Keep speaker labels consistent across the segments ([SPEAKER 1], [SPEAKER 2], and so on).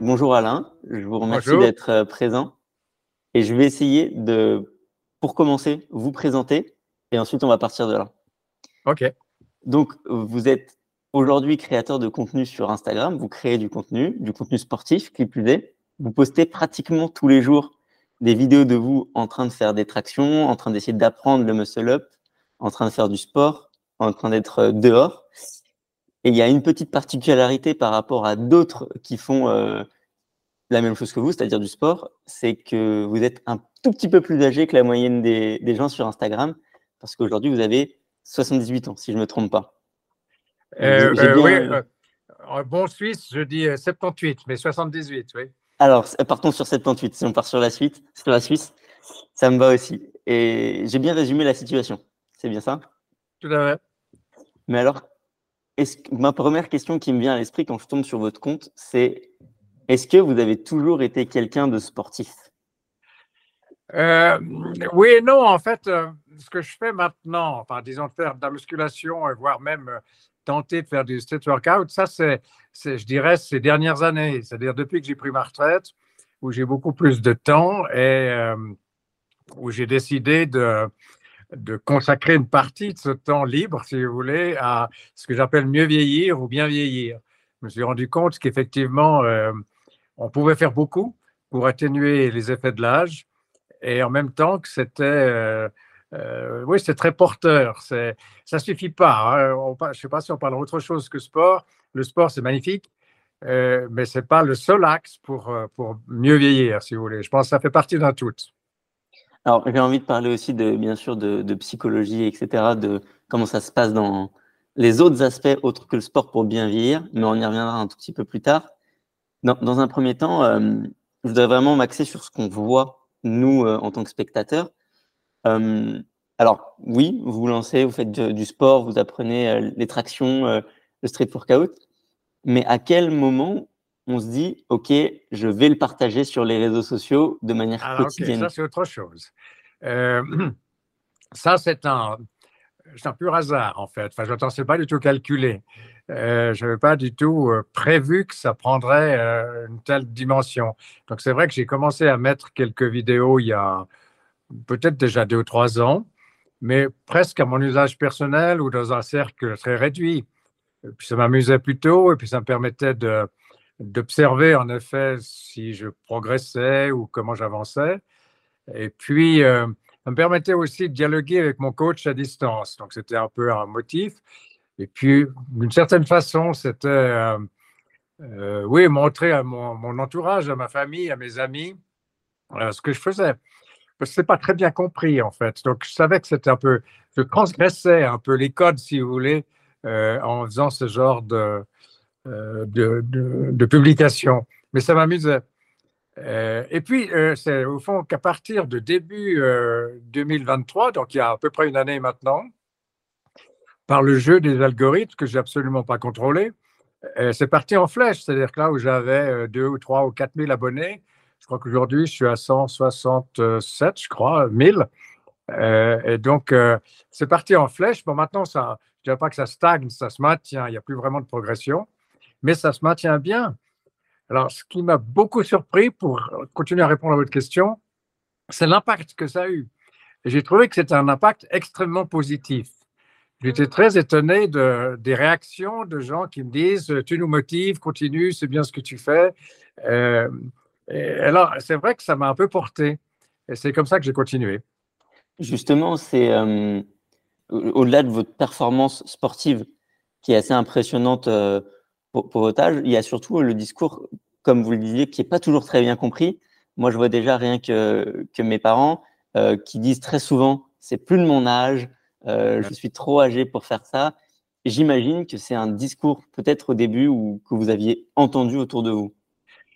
[SPEAKER 1] bonjour Alain, je vous remercie d'être euh, présent. Et je vais essayer de, pour commencer, vous présenter et ensuite on va partir de là.
[SPEAKER 2] Ok.
[SPEAKER 1] Donc, vous êtes aujourd'hui créateur de contenu sur Instagram, vous créez du contenu, du contenu sportif, qui plus est. Vous postez pratiquement tous les jours des vidéos de vous en train de faire des tractions, en train d'essayer d'apprendre le muscle-up, en train de faire du sport, en train d'être euh, dehors. Et il y a une petite particularité par rapport à d'autres qui font euh, la même chose que vous, c'est-à-dire du sport, c'est que vous êtes un tout petit peu plus âgé que la moyenne des, gens sur Instagram, parce qu'aujourd'hui, vous avez 78 ans, si je ne me trompe pas.
[SPEAKER 2] Euh, oui, en bon suisse, je dis 78, mais 78, oui.
[SPEAKER 1] Alors, partons sur 78. Si on part sur la suite, sur la Suisse, ça me va aussi. Et j'ai bien résumé la situation. C'est bien ça?
[SPEAKER 2] Tout à fait.
[SPEAKER 1] Mais alors, ma première question qui me vient à l'esprit quand je tombe sur votre compte, c'est est-ce que vous avez toujours été quelqu'un de sportif?
[SPEAKER 2] Euh, Oui et non. En fait, euh, ce que je fais maintenant, enfin, disons, faire de la musculation, voire même euh, tenter de faire du street workout, ça, c'est, je dirais, ces dernières années. C'est-à-dire depuis que j'ai pris ma retraite, où j'ai beaucoup plus de temps et où j'ai décidé de, consacrer une partie de ce temps libre, si vous voulez, à ce que j'appelle mieux vieillir ou bien vieillir. Je me suis rendu compte qu'effectivement, euh, on pouvait faire beaucoup pour atténuer les effets de l'âge et en même temps que c'était, euh, euh, oui, c'est très porteur. C'est, ça suffit pas. Hein. je ne sais pas si on parle d'autre chose que sport. Le sport, c'est magnifique, mais c'est pas le seul axe pour, pour mieux vieillir, si vous voulez. Je pense que ça fait partie d'un tout.
[SPEAKER 1] Alors, j'ai envie de parler aussi de, bien sûr, de, psychologie, etc., de comment ça se passe dans les autres aspects autres que le sport pour bien vieillir, mais on y reviendra un tout petit peu plus tard. Dans, un premier temps, euh, je voudrais vraiment m'axer sur ce qu'on voit, nous, euh, en tant que spectateurs. Euh, alors, oui, vous vous lancez, vous faites du, sport, vous apprenez les tractions, le street workout, mais à quel moment on se dit, OK, je vais le partager sur les réseaux sociaux de manière ah, quotidienne.
[SPEAKER 2] ça, c'est autre chose. Ça, c'est un, un pur hasard, en fait. Enfin, je ne pensais pas du tout calculer. Euh, je n'avais pas du tout euh, prévu que ça prendrait une telle dimension. Donc, c'est vrai que j'ai commencé à mettre quelques vidéos il y a peut-être déjà deux ou trois ans, mais presque à mon usage personnel ou dans un cercle très réduit. Et puis, ça m'amusait plutôt et puis ça me permettait de d'observer en effet si je progressais ou comment j'avançais. Et puis, euh, ça me permettait aussi de dialoguer avec mon coach à distance. Donc, c'était un peu un motif. Et puis, d'une certaine façon, c'était, euh, euh, oui, montrer à mon, entourage, à ma famille, à mes amis, ce que je faisais. Parce que pas très bien compris, en fait. Donc, je savais que c'était un peu, je transgressais un peu les codes, si vous voulez, en faisant ce genre de, euh, de, de, publication. Mais ça m'amusait. Euh, et puis, euh, c'est au fond qu'à partir de début 2023, donc il y a à peu près une année maintenant, par le jeu des algorithmes que j'ai absolument pas contrôlé, c'est parti en flèche. C'est-à-dire que là où j'avais 2 ou 3 ou 4 000 abonnés, je crois qu'aujourd'hui, je suis à 167, je crois, 1000. et donc, c'est parti en flèche. Bon, maintenant, ça, je ne dirais pas que ça stagne, ça se maintient, il n'y a plus vraiment de progression mais ça se maintient bien. Alors, ce qui m'a beaucoup surpris, pour continuer à répondre à votre question, c'est l'impact que ça a eu. J'ai trouvé que c'était un impact extrêmement positif. J'étais très étonné de, des réactions de gens qui me disent Tu nous motives, continue, c'est bien ce que tu fais. Euh, alors, c'est vrai que ça m'a un peu porté. Et c'est comme ça que j'ai continué.
[SPEAKER 1] Justement, c'est euh, au-delà de votre performance sportive qui est assez impressionnante euh, pour, votre âge, il y a surtout le discours, comme vous le disiez, qui n'est pas toujours très bien compris. Moi, je vois déjà rien que, que mes parents euh, qui disent très souvent c'est plus de mon âge, euh, je suis trop âgé pour faire ça. J'imagine que c'est un discours peut-être au début ou que vous aviez entendu autour de vous.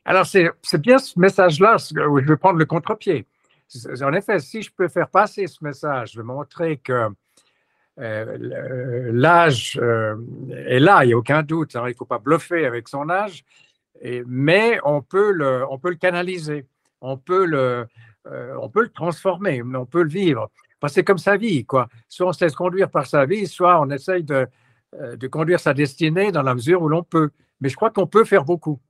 [SPEAKER 2] Alors, c'est bien ce message-là où je vais prendre le contre-pied. En effet, si je peux faire passer ce message, de montrer que euh, l'âge euh, est là, il n'y a aucun doute. il ne faut pas bluffer avec son âge, mais on peut, le, on peut le canaliser, on peut le, euh, on peut le transformer, on peut le vivre. C'est comme sa vie, quoi. Soit on se laisse conduire par sa vie, soit on essaye de, de conduire sa destinée dans la mesure où l'on peut. Mais je crois qu'on peut faire beaucoup.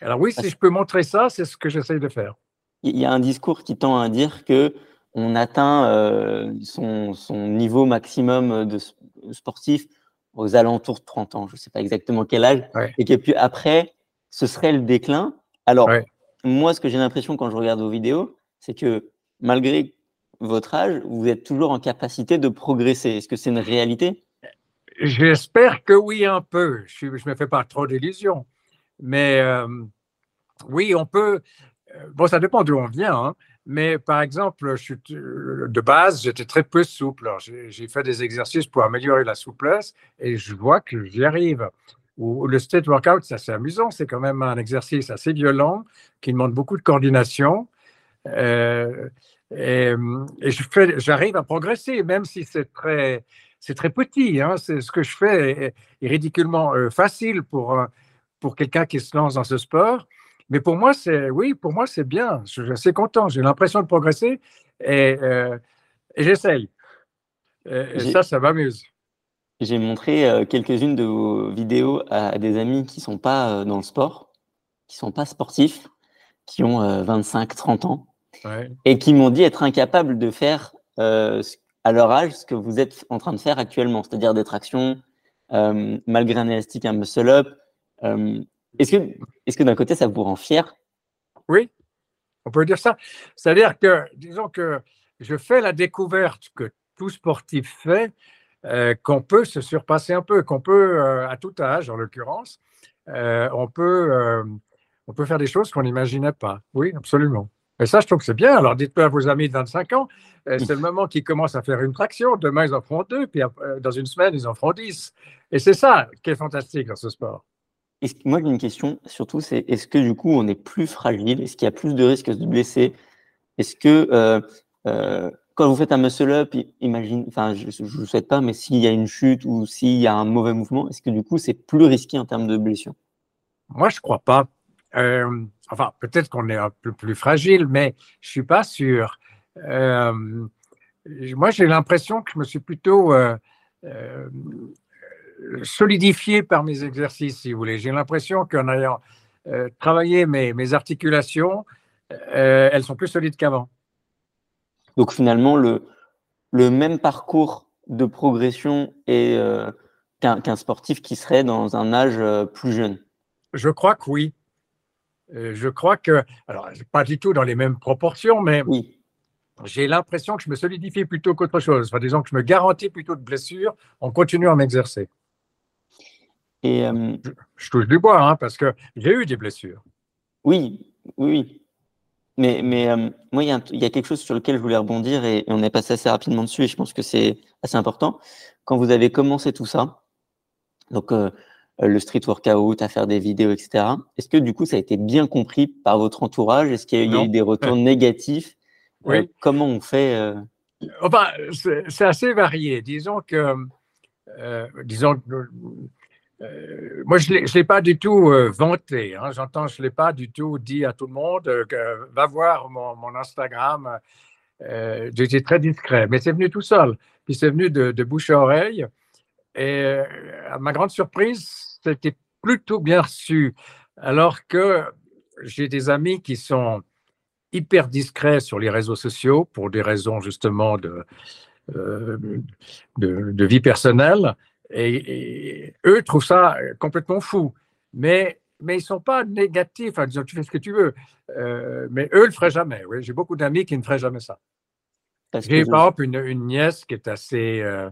[SPEAKER 2] Alors oui, si je peux montrer ça, c'est ce que j'essaye de faire.
[SPEAKER 1] Il y a un discours qui tend à dire que on atteint euh, son, son, niveau maximum de sportif aux alentours de 30 ans, je ne sais pas exactement quel âge, et que puis après, ce serait le déclin. Alors, moi, ce que j'ai l'impression quand je regarde vos vidéos, c'est que malgré votre âge, vous êtes toujours en capacité de progresser. Est-ce que c'est une réalité?
[SPEAKER 2] J'espère que oui, un peu. Je ne me fais pas trop d'illusions. Mais euh, oui, on peut. Euh, bon, ça dépend d'où on vient. Hein. Mais par exemple, je de base, j'étais très peu souple. J'ai fait des exercices pour améliorer la souplesse et je vois que j'y arrive. Ou le state workout, c'est assez amusant. C'est quand même un exercice assez violent qui demande beaucoup de coordination. Euh, et, et j'arrive à progresser, même si c'est très, c'est très petit. Hein. C'est ce que je fais est, est ridiculement euh, facile pour pour quelqu'un qui se lance dans ce sport. Mais pour moi, c'est oui, pour moi, c'est bien. Je, suis assez content. J'ai l'impression de progresser et, euh, j'essaye. Et, ça, ça m'amuse.
[SPEAKER 1] J'ai montré euh, quelques-unes de vos vidéos à, des amis qui ne sont pas euh, dans le sport, qui ne sont pas sportifs, qui ont 25, 30 et qui m'ont dit être incapables de faire à leur âge ce que vous êtes en train de faire actuellement, c'est-à-dire des tractions, malgré un élastique, un muscle-up, est-ce que, est que d'un côté, ça vous rend fier?
[SPEAKER 2] Oui, on peut dire ça. C'est-à-dire que, disons que je fais la découverte que tout sportif fait, euh, qu'on peut se surpasser un peu, qu'on peut, euh, à tout âge en l'occurrence, euh, on, peut, on peut faire des choses qu'on n'imaginait pas. Oui, absolument. Et ça, je trouve que c'est bien. Alors, dites-le à vos amis de 25 ans, c'est le moment qu'ils commencent à faire une traction. Demain, ils en feront deux, puis dans une semaine, ils en feront dix. Et c'est ça qui est fantastique dans ce sport
[SPEAKER 1] moi, j'ai une question, surtout, c'est est-ce que du coup, on est plus fragile? Est-ce qu'il y a plus de risques de se blesser Est-ce que euh, euh, quand vous faites un muscle-up, imagine, enfin, je ne vous souhaite pas, mais s'il y a une chute ou s'il y a un mauvais mouvement, est-ce que du coup, c'est plus risqué en termes de blessure
[SPEAKER 2] Moi, je ne crois pas. Euh, enfin, peut-être qu'on est un peu plus fragile, mais je ne suis pas sûr. moi, j'ai l'impression que je me suis plutôt solidifié par mes exercices, si vous voulez. J'ai l'impression qu'en ayant euh, travaillé mes, articulations, euh, elles sont plus solides qu'avant.
[SPEAKER 1] Donc finalement, le, le même parcours de progression et euh, qu'un sportif qui serait dans un âge plus jeune?
[SPEAKER 2] Je crois que oui. Je crois que, alors pas du tout dans les mêmes proportions, mais oui. j'ai l'impression que je me solidifie plutôt qu'autre chose. Enfin, disons que je me garantis plutôt de blessures en continuant à m'exercer. Et, euh, je, touche du bois, hein, parce que j'ai eu des blessures.
[SPEAKER 1] Oui, oui. Mais, mais euh, moi, il y, a quelque chose sur lequel je voulais rebondir et, on est passé assez rapidement dessus et je pense que c'est assez important. Quand vous avez commencé tout ça, donc euh, le street workout, à faire des vidéos, etc., est-ce que du coup, ça a été bien compris par votre entourage? Est-ce qu'il y, a eu des retours négatifs? Oui. Comment on fait
[SPEAKER 2] enfin, C'est assez varié. Disons que, disons, euh, moi, je ne l'ai pas du tout euh, vanté. Hein. J'entends, je ne l'ai pas du tout dit à tout le monde euh, que, va voir mon, mon Instagram. J'étais très discret, mais c'est venu tout seul. Puis c'est venu de, de, bouche à oreille. Et à ma grande surprise, c'était plutôt bien reçu. Alors que j'ai des amis qui sont hyper discrets sur les réseaux sociaux pour des raisons justement de, de, de vie personnelle. Et, eux trouvent ça euh, complètement fou. Mais, mais ils ne sont pas négatifs en disant tu fais ce que tu veux. Euh, mais eux ne le feraient jamais. Oui. J'ai beaucoup d'amis qui ne feraient jamais ça. J'ai par exemple une, nièce qui est assez, euh,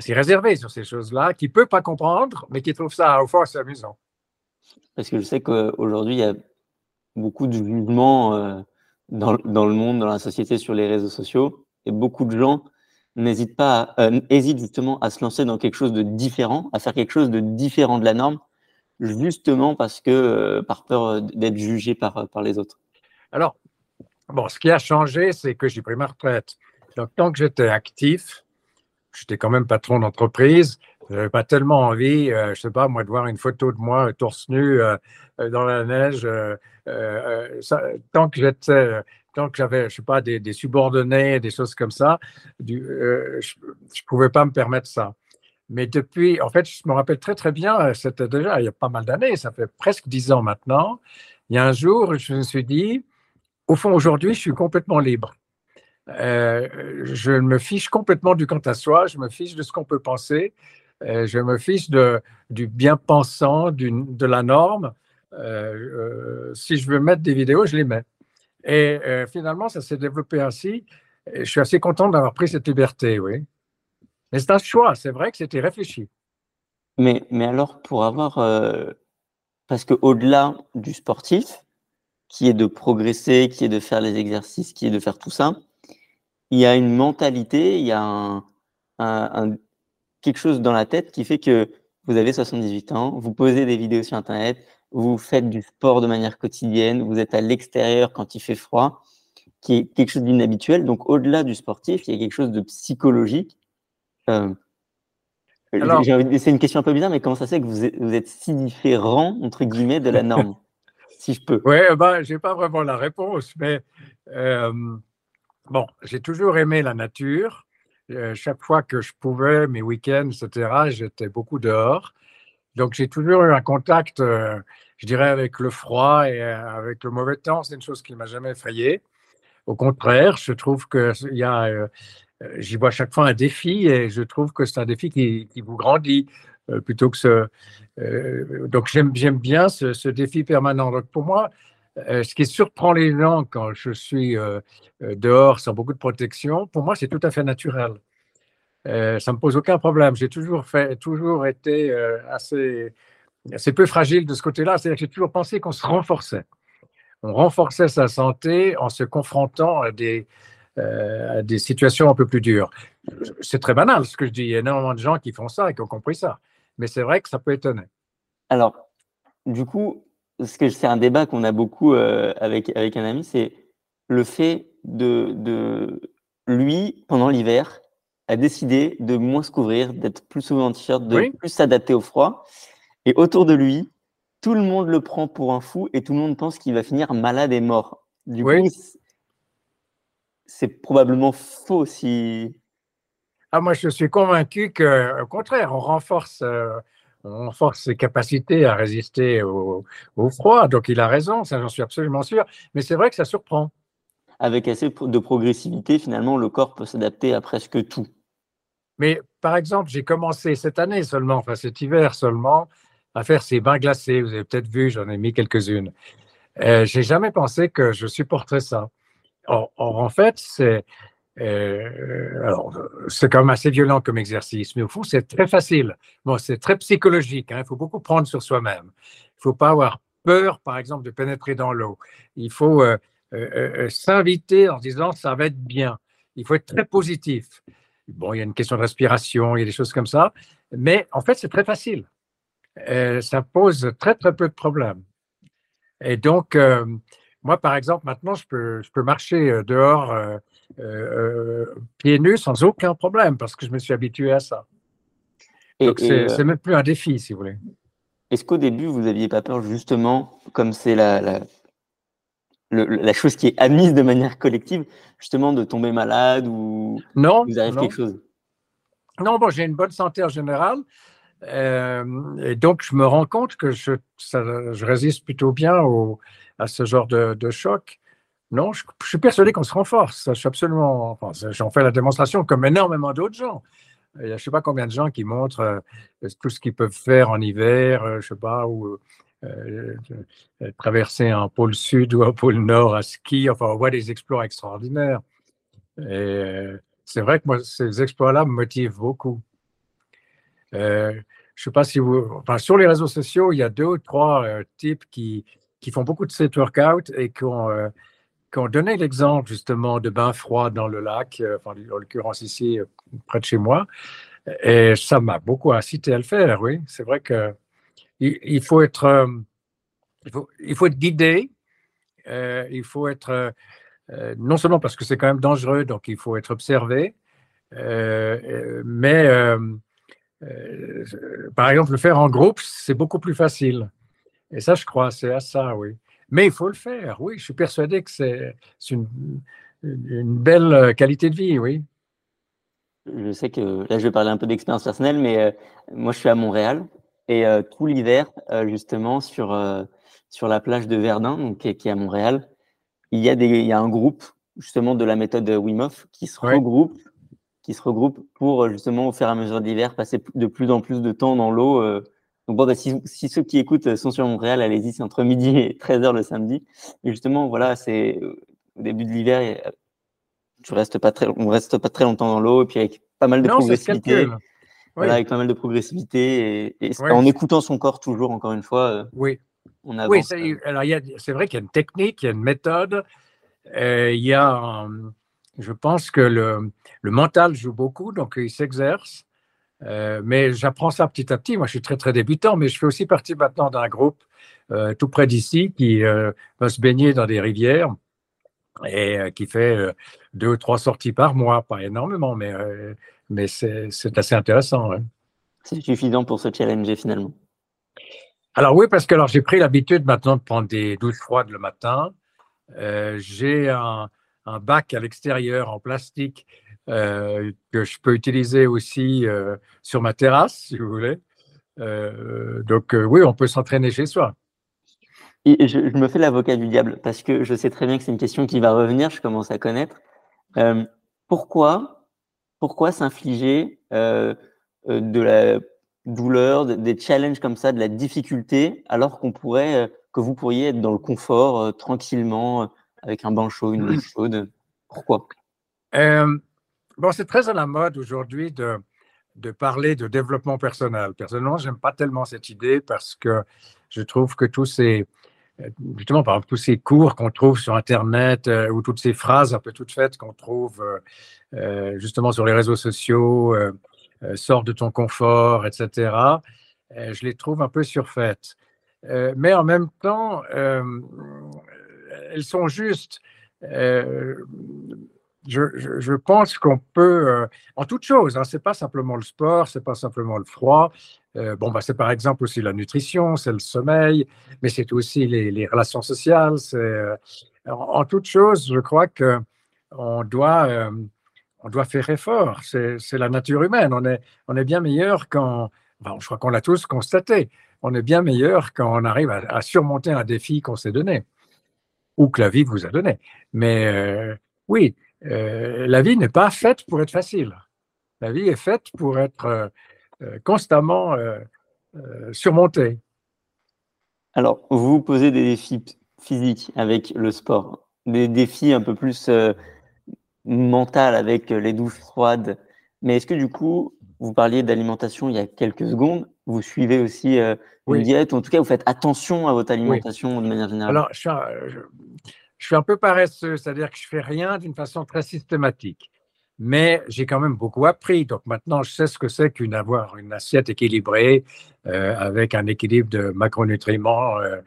[SPEAKER 2] assez réservée sur ces choses-là, qui ne peut pas comprendre, mais qui trouve ça au fond assez amusant.
[SPEAKER 1] Parce que je sais qu'aujourd'hui, il y a beaucoup de jugements dans, dans, le monde, dans la société, sur les réseaux sociaux. Et beaucoup de gens n'hésite pas, euh, hésite justement à se lancer dans quelque chose de différent, à faire quelque chose de différent de la norme, justement parce que euh, par peur euh, d'être jugé par, par les autres.
[SPEAKER 2] Alors, bon, ce qui a changé, c'est que j'ai pris ma retraite. Donc, tant que j'étais actif, j'étais quand même patron d'entreprise. Je n'avais pas tellement envie, je je sais pas, moi, de voir une photo de moi torse nu dans la neige. tant que j'étais tant que j'avais, je sais pas, des, subordonnés, des choses comme ça, euh, je ne pouvais pas me permettre ça. Mais depuis, en fait, je me rappelle très très bien, c'était déjà il y a pas mal d'années, ça fait presque dix ans maintenant. Il y a un jour, je me suis dit, au fond, aujourd'hui, je suis complètement libre. Euh, je me fiche complètement du quant à soi, je me fiche de ce qu'on peut penser, euh, je me fiche du bien-pensant, de la norme. Euh, si je veux mettre des vidéos, je les mets. Et finalement, ça s'est développé ainsi. Je suis assez content d'avoir pris cette liberté, oui. Mais c'est un choix, c'est vrai que c'était réfléchi.
[SPEAKER 1] Mais, mais alors, pour avoir. Parce qu'au-delà du sportif, qui est de progresser, qui est de faire les exercices, qui est de faire tout ça, il y a une mentalité, il y a un, un, quelque chose dans la tête qui fait que vous avez 78 ans, vous posez des vidéos sur Internet, vous faites du sport de manière quotidienne, vous êtes à l'extérieur quand il fait froid, qui est quelque chose d'inhabituel. Donc, au-delà du sportif, il y a quelque chose de psychologique euh, c'est une question un peu bizarre, mais comment ça se fait que vous êtes, si différent, entre guillemets, de la norme Si je peux?
[SPEAKER 2] Oui, ben, je n'ai pas vraiment la réponse, mais euh, bon, j'ai toujours aimé la nature. Euh, chaque fois que je pouvais, mes week-ends, etc., j'étais beaucoup dehors. Donc, j'ai toujours eu un contact, je dirais, avec le froid et avec le mauvais temps. C'est une chose qui m'a jamais effrayé. Au contraire, je trouve qu'il y a euh, j'y vois chaque fois un défi et je trouve que c'est un défi qui, vous grandit euh, plutôt que ce. Euh, donc j'aime bien ce, défi permanent. Donc pour moi, ce qui surprend les gens quand je suis dehors sans beaucoup de protection, pour moi c'est tout à fait naturel. ça me pose aucun problème. J'ai toujours fait, toujours été assez, assez peu fragile de ce côté-là. C'est-à-dire que j'ai toujours pensé qu'on se renforçait. On renforçait sa santé en se confrontant à des, euh, à des situations un peu plus dures. C'est très banal ce que je dis. Il y a énormément de gens qui font ça et qui ont compris ça. Mais c'est vrai que ça peut étonner.
[SPEAKER 1] Alors, du coup, c'est un débat qu'on a beaucoup euh, avec, avec un ami, c'est le fait de, de lui, pendant l'hiver, a décidé de moins se couvrir, d'être plus souvent en t-shirt, de plus s'adapter au froid. Et autour de lui, tout le monde le prend pour un fou et tout le monde pense qu'il va finir malade et mort. Du coup, c'est probablement faux si.
[SPEAKER 2] Ah, moi, je suis convaincu qu'au contraire, on renforce, euh, renforce ses capacités à résister au, froid. Donc, il a raison, ça, j'en suis absolument sûr. Mais c'est vrai que ça surprend.
[SPEAKER 1] Avec assez de progressivité, finalement, le corps peut s'adapter à presque tout.
[SPEAKER 2] Mais par exemple, j'ai commencé cette année seulement, enfin cet hiver seulement, à faire ces bains glacés. Vous avez peut-être vu, j'en ai mis quelques-unes. Euh, j'ai jamais pensé que je supporterais ça. Or, en fait, c'est euh, c'est quand même assez violent comme exercice, mais au fond, c'est très facile. Bon, c'est très psychologique. Hein. Il faut beaucoup prendre sur soi-même. Il ne faut pas avoir peur, par exemple, de pénétrer dans l'eau. Il faut euh, euh, s'inviter en disant ça va être bien. Il faut être très positif. Bon, il y a une question de respiration, il y a des choses comme ça, mais en fait, c'est très facile. ça pose très, très peu de problèmes. Et donc, moi, par exemple, maintenant, je peux, je peux marcher euh, dehors euh, euh, pieds nus sans aucun problème parce que je me suis habitué à ça. Donc, c'est même plus un défi, si vous voulez.
[SPEAKER 1] Est-ce qu'au début, vous n'aviez pas peur, justement, comme c'est la, la, la, chose qui est admise de manière collective, justement, de tomber malade ou
[SPEAKER 2] non,
[SPEAKER 1] vous arrive quelque chose?
[SPEAKER 2] Non, bon, j'ai une bonne santé en général. et donc, je me rends compte que je, je résiste plutôt bien aux, à ce genre de, choc. Non, je, suis persuadé qu'on se renforce. Je suis absolument. J'en fais la démonstration comme énormément d'autres gens. Il y a je ne sais pas combien de gens qui montrent euh, tout ce qu'ils peuvent faire en hiver, euh, je ne sais pas, ou euh, traverser un pôle sud ou un pôle nord à ski. Enfin, on voit des exploits extraordinaires. Et c'est vrai que moi, ces exploits-là me motivent beaucoup. je ne sais pas si vous. Enfin, sur les réseaux sociaux, il y a deux ou trois types qui, qui font beaucoup de street workout et qui ont, euh, donné l'exemple justement de bains froids dans le lac, euh, en l'occurrence ici, euh, près de chez moi. Et ça m'a beaucoup incité à le faire, oui. C'est vrai que il, faut être, il, faut, il faut être guidé, il faut être, non seulement parce que c'est quand même dangereux, donc il faut être observé, mais par exemple, le faire en groupe, c'est beaucoup plus facile. Et ça, je crois, c'est à ça, oui. Mais il faut le faire, oui. Je suis persuadé que c'est une, une, belle qualité de vie, oui.
[SPEAKER 1] je sais que là, je vais parler un peu d'expérience personnelle, mais euh, moi, je suis à Montréal et euh, tout l'hiver, euh, justement, sur, sur la plage de Verdun, donc, qui, est à Montréal, il y, a des, il y a un groupe, justement, de la méthode Wim Hof qui se regroupe qui se regroupe pour, justement, au fur et à mesure de l'hiver, passer de plus en plus de temps dans l'eau. Donc, bon, bah, si, si, ceux qui écoutent sont sur Montréal, allez-y, c'est entre midi et 13h le samedi. Et justement, voilà, c'est au début de l'hiver, tu restes pas très, on reste pas très longtemps dans l'eau, et puis avec pas mal de progressivité. Voilà, avec pas mal de progressivité et, en écoutant son corps toujours, encore une fois. Euh,
[SPEAKER 2] oui. On avance. Oui, alors c'est vrai qu'il y a une technique, il y a une méthode. Euh, il y a, je pense que le, le, mental joue beaucoup, donc il s'exerce. Euh, mais j'apprends ça petit à petit. Moi, je suis très, très débutant, mais je fais aussi partie maintenant d'un groupe tout près d'ici qui va se baigner dans des rivières et euh, qui fait euh, deux ou trois sorties par mois, pas énormément, mais, euh, mais c'est assez intéressant.
[SPEAKER 1] C'est suffisant pour se challenger finalement.
[SPEAKER 2] Alors oui, parce que alors j'ai pris l'habitude maintenant de prendre des douches froides le matin. j'ai un, un, bac à l'extérieur en plastique que je peux utiliser aussi sur ma terrasse, si vous voulez. donc oui, on peut s'entraîner chez soi.
[SPEAKER 1] Et je, me fais l'avocat du diable parce que je sais très bien que c'est une question qui va revenir, je commence à connaître. Euh, pourquoi, pourquoi s'infliger euh, euh, de la douleur, des challenges comme ça, de la difficulté, alors qu'on pourrait, que vous pourriez être dans le confort, tranquillement, avec un bain chaud, une douche chaude? Pourquoi?
[SPEAKER 2] Bon, c'est très à la mode aujourd'hui de, de parler de développement personnel. Personnellement, j'aime pas tellement cette idée parce que je trouve que tous ces justement, par tous ces cours qu'on trouve sur Internet euh, ou toutes ces phrases un peu toutes faites qu'on trouve euh, euh, justement sur les réseaux sociaux, sors de ton confort, etc., je les trouve un peu surfaites. mais en même temps, elles sont justes. Je, pense qu'on peut, en toute chose, hein, c'est pas simplement le sport, c'est pas simplement le froid, euh, bon, bah, c'est par exemple aussi la nutrition, c'est le sommeil, mais c'est aussi les, relations sociales. Euh, en, toute chose, je crois que on doit, euh, on doit faire effort. C'est la nature humaine. On est, on est bien meilleur quand, je crois qu'on l'a tous constaté, on est bien meilleur quand on arrive à, surmonter un défi qu'on s'est donné ou que la vie vous a donné. Mais oui, la vie n'est pas faite pour être facile. La vie est faite pour être euh, constamment euh, euh, surmonter.
[SPEAKER 1] Alors, vous vous posez des défis physiques avec le sport, des défis un peu plus mentaux avec les douches froides. Mais est-ce que du coup, vous parliez d'alimentation il y a quelques secondes, vous suivez aussi une diète, ou en tout cas, vous faites attention à votre alimentation de manière générale?
[SPEAKER 2] Alors, je je suis, un, peu paresseux, c'est-à-dire que je fais rien d'une façon très systématique mais j'ai quand même beaucoup appris. Donc maintenant, je sais ce que c'est qu'une avoir une assiette équilibrée euh, avec un équilibre de macronutriments euh,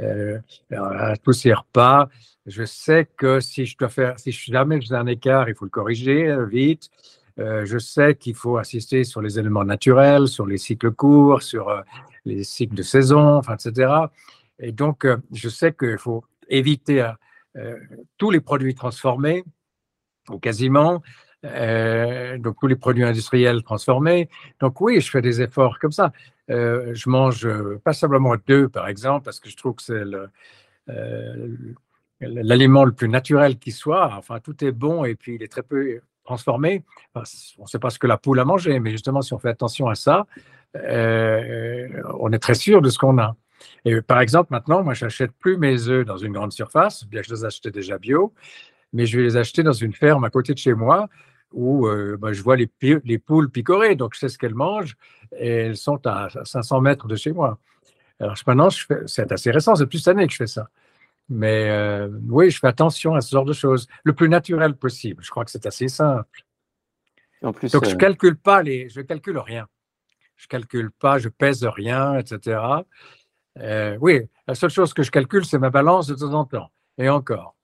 [SPEAKER 2] euh, à tous ces repas. Je sais que si je dois faire, si jamais j'ai un écart, il faut le corriger vite. je sais qu'il faut assister sur les éléments naturels, sur les cycles courts, sur les cycles de saison, etc. Et donc, je sais qu'il faut éviter tous les produits transformés, ou quasiment, euh, donc tous les produits industriels transformés. Donc oui, je fais des efforts comme ça. Euh, je mange euh, pas simplement deux, par exemple, parce que je trouve que c'est l'aliment le, plus naturel qui soit. Enfin, tout est bon et puis il est très peu transformé. on ne sait pas ce que la poule a mangé, mais justement, si on fait attention à ça, on est très sûr de ce qu'on a. Et par exemple, maintenant, moi, j'achète plus mes œufs dans une grande surface, bien que je les achetais déjà bio, mais je vais les acheter dans une ferme à côté de chez moi où euh, bah, je vois les, les, poules picorer, donc je sais ce qu'elles mangent, et elles sont à 500 mètres de chez moi. Alors maintenant, c'est assez récent, c'est plus cette année que je fais ça. Mais euh, oui, je fais attention à ce genre de choses, le plus naturel possible. Je crois que c'est assez simple. En plus, donc je euh, calcule pas les, je calcule rien. Je calcule pas, je pèse rien, etc. oui, la seule chose que je calcule, c'est ma balance de temps en temps, et encore.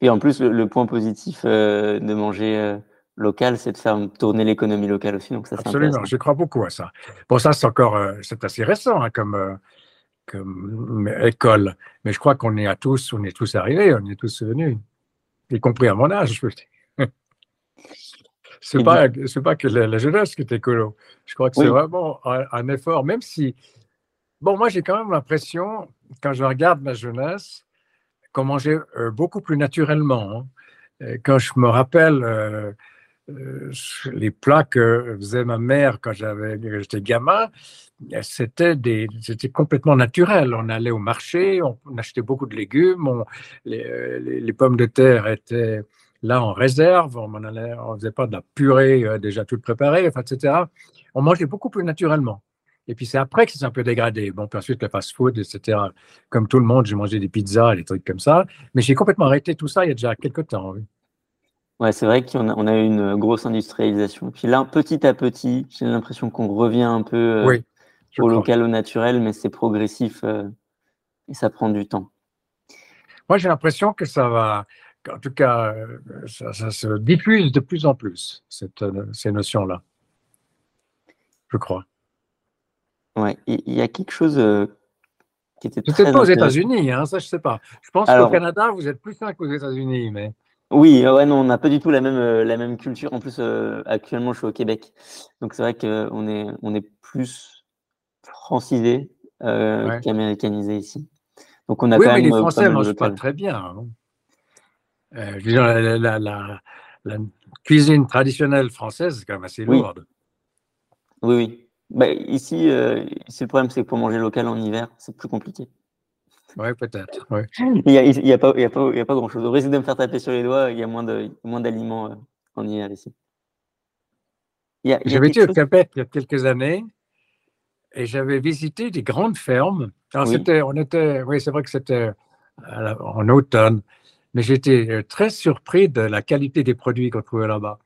[SPEAKER 1] Et en plus, le, point positif de manger local, c'est de faire tourner l'économie locale aussi. Donc ça,
[SPEAKER 2] Absolument, je crois beaucoup à ça. Bon, ça, c'est encore, euh, c'est assez récent hein, comme, euh, comme école, mais je crois qu'on est à tous, on est tous arrivés, on est tous venus, y compris à mon âge, je pas, c'est pas que la, jeunesse qui est écolo. Je crois que c'est vraiment un, effort, même si. Bon, moi, j'ai quand même l'impression, quand je regarde ma jeunesse, qu'on mangeait euh, beaucoup plus naturellement. Hein. Quand je me rappelle euh, euh, les plats que faisait ma mère quand j'étais gamin, c'était complètement naturel. On allait au marché, on, achetait beaucoup de légumes, les, pommes de terre étaient là en réserve, on ne faisait pas de la purée euh, déjà toute préparée, etc. On mangeait beaucoup plus naturellement. Et puis c'est après que c'est un peu dégradé. Bon, puis ensuite le fast-food, etc. Comme tout le monde, j'ai mangé des pizzas, des trucs comme ça. Mais j'ai complètement arrêté tout ça il y a déjà quelques temps. Oui.
[SPEAKER 1] Ouais, c'est vrai qu'on a, on a eu une grosse industrialisation. Puis là, petit à petit, j'ai l'impression qu'on revient un peu euh, au local, au naturel, mais c'est progressif euh, et ça prend du temps.
[SPEAKER 2] Moi, j'ai l'impression que ça va, en tout cas, euh, ça, se diffuse de plus en plus, cette, ces notions-là. Je crois.
[SPEAKER 1] Ouais, il y, a quelque chose qui était
[SPEAKER 2] Peut-être pas aux États-Unis, hein, ça je sais pas. Je pense qu'au Canada, vous êtes plus fin qu'aux États-Unis, mais.
[SPEAKER 1] Oui, ouais, non, on n'a pas du tout la même, euh, la même culture. En plus, euh, actuellement, je suis au Québec. Donc, c'est vrai qu'on est, on est plus francisé euh, qu'américanisé ici.
[SPEAKER 2] Donc, on a oui, quand mais même, les Français mangent pas très bien. Hein. je veux dire, la, la, cuisine traditionnelle française, c'est quand même assez lourde.
[SPEAKER 1] Oui, oui. Bah, ici, ici, le problème, c'est que pour manger local en hiver, c'est plus compliqué.
[SPEAKER 2] Oui, peut-être.
[SPEAKER 1] Il n'y a, y a, pas, pas, grand-chose. Au risque de me faire taper sur les doigts, il y a moins d'aliments euh, en hiver ici.
[SPEAKER 2] J'avais été au Québec il y a quelques années et j'avais visité des grandes fermes. Alors, c'était, on était, oui, c'est vrai que c'était en automne, mais j'étais euh, très surpris de la qualité des produits qu'on trouvait là-bas.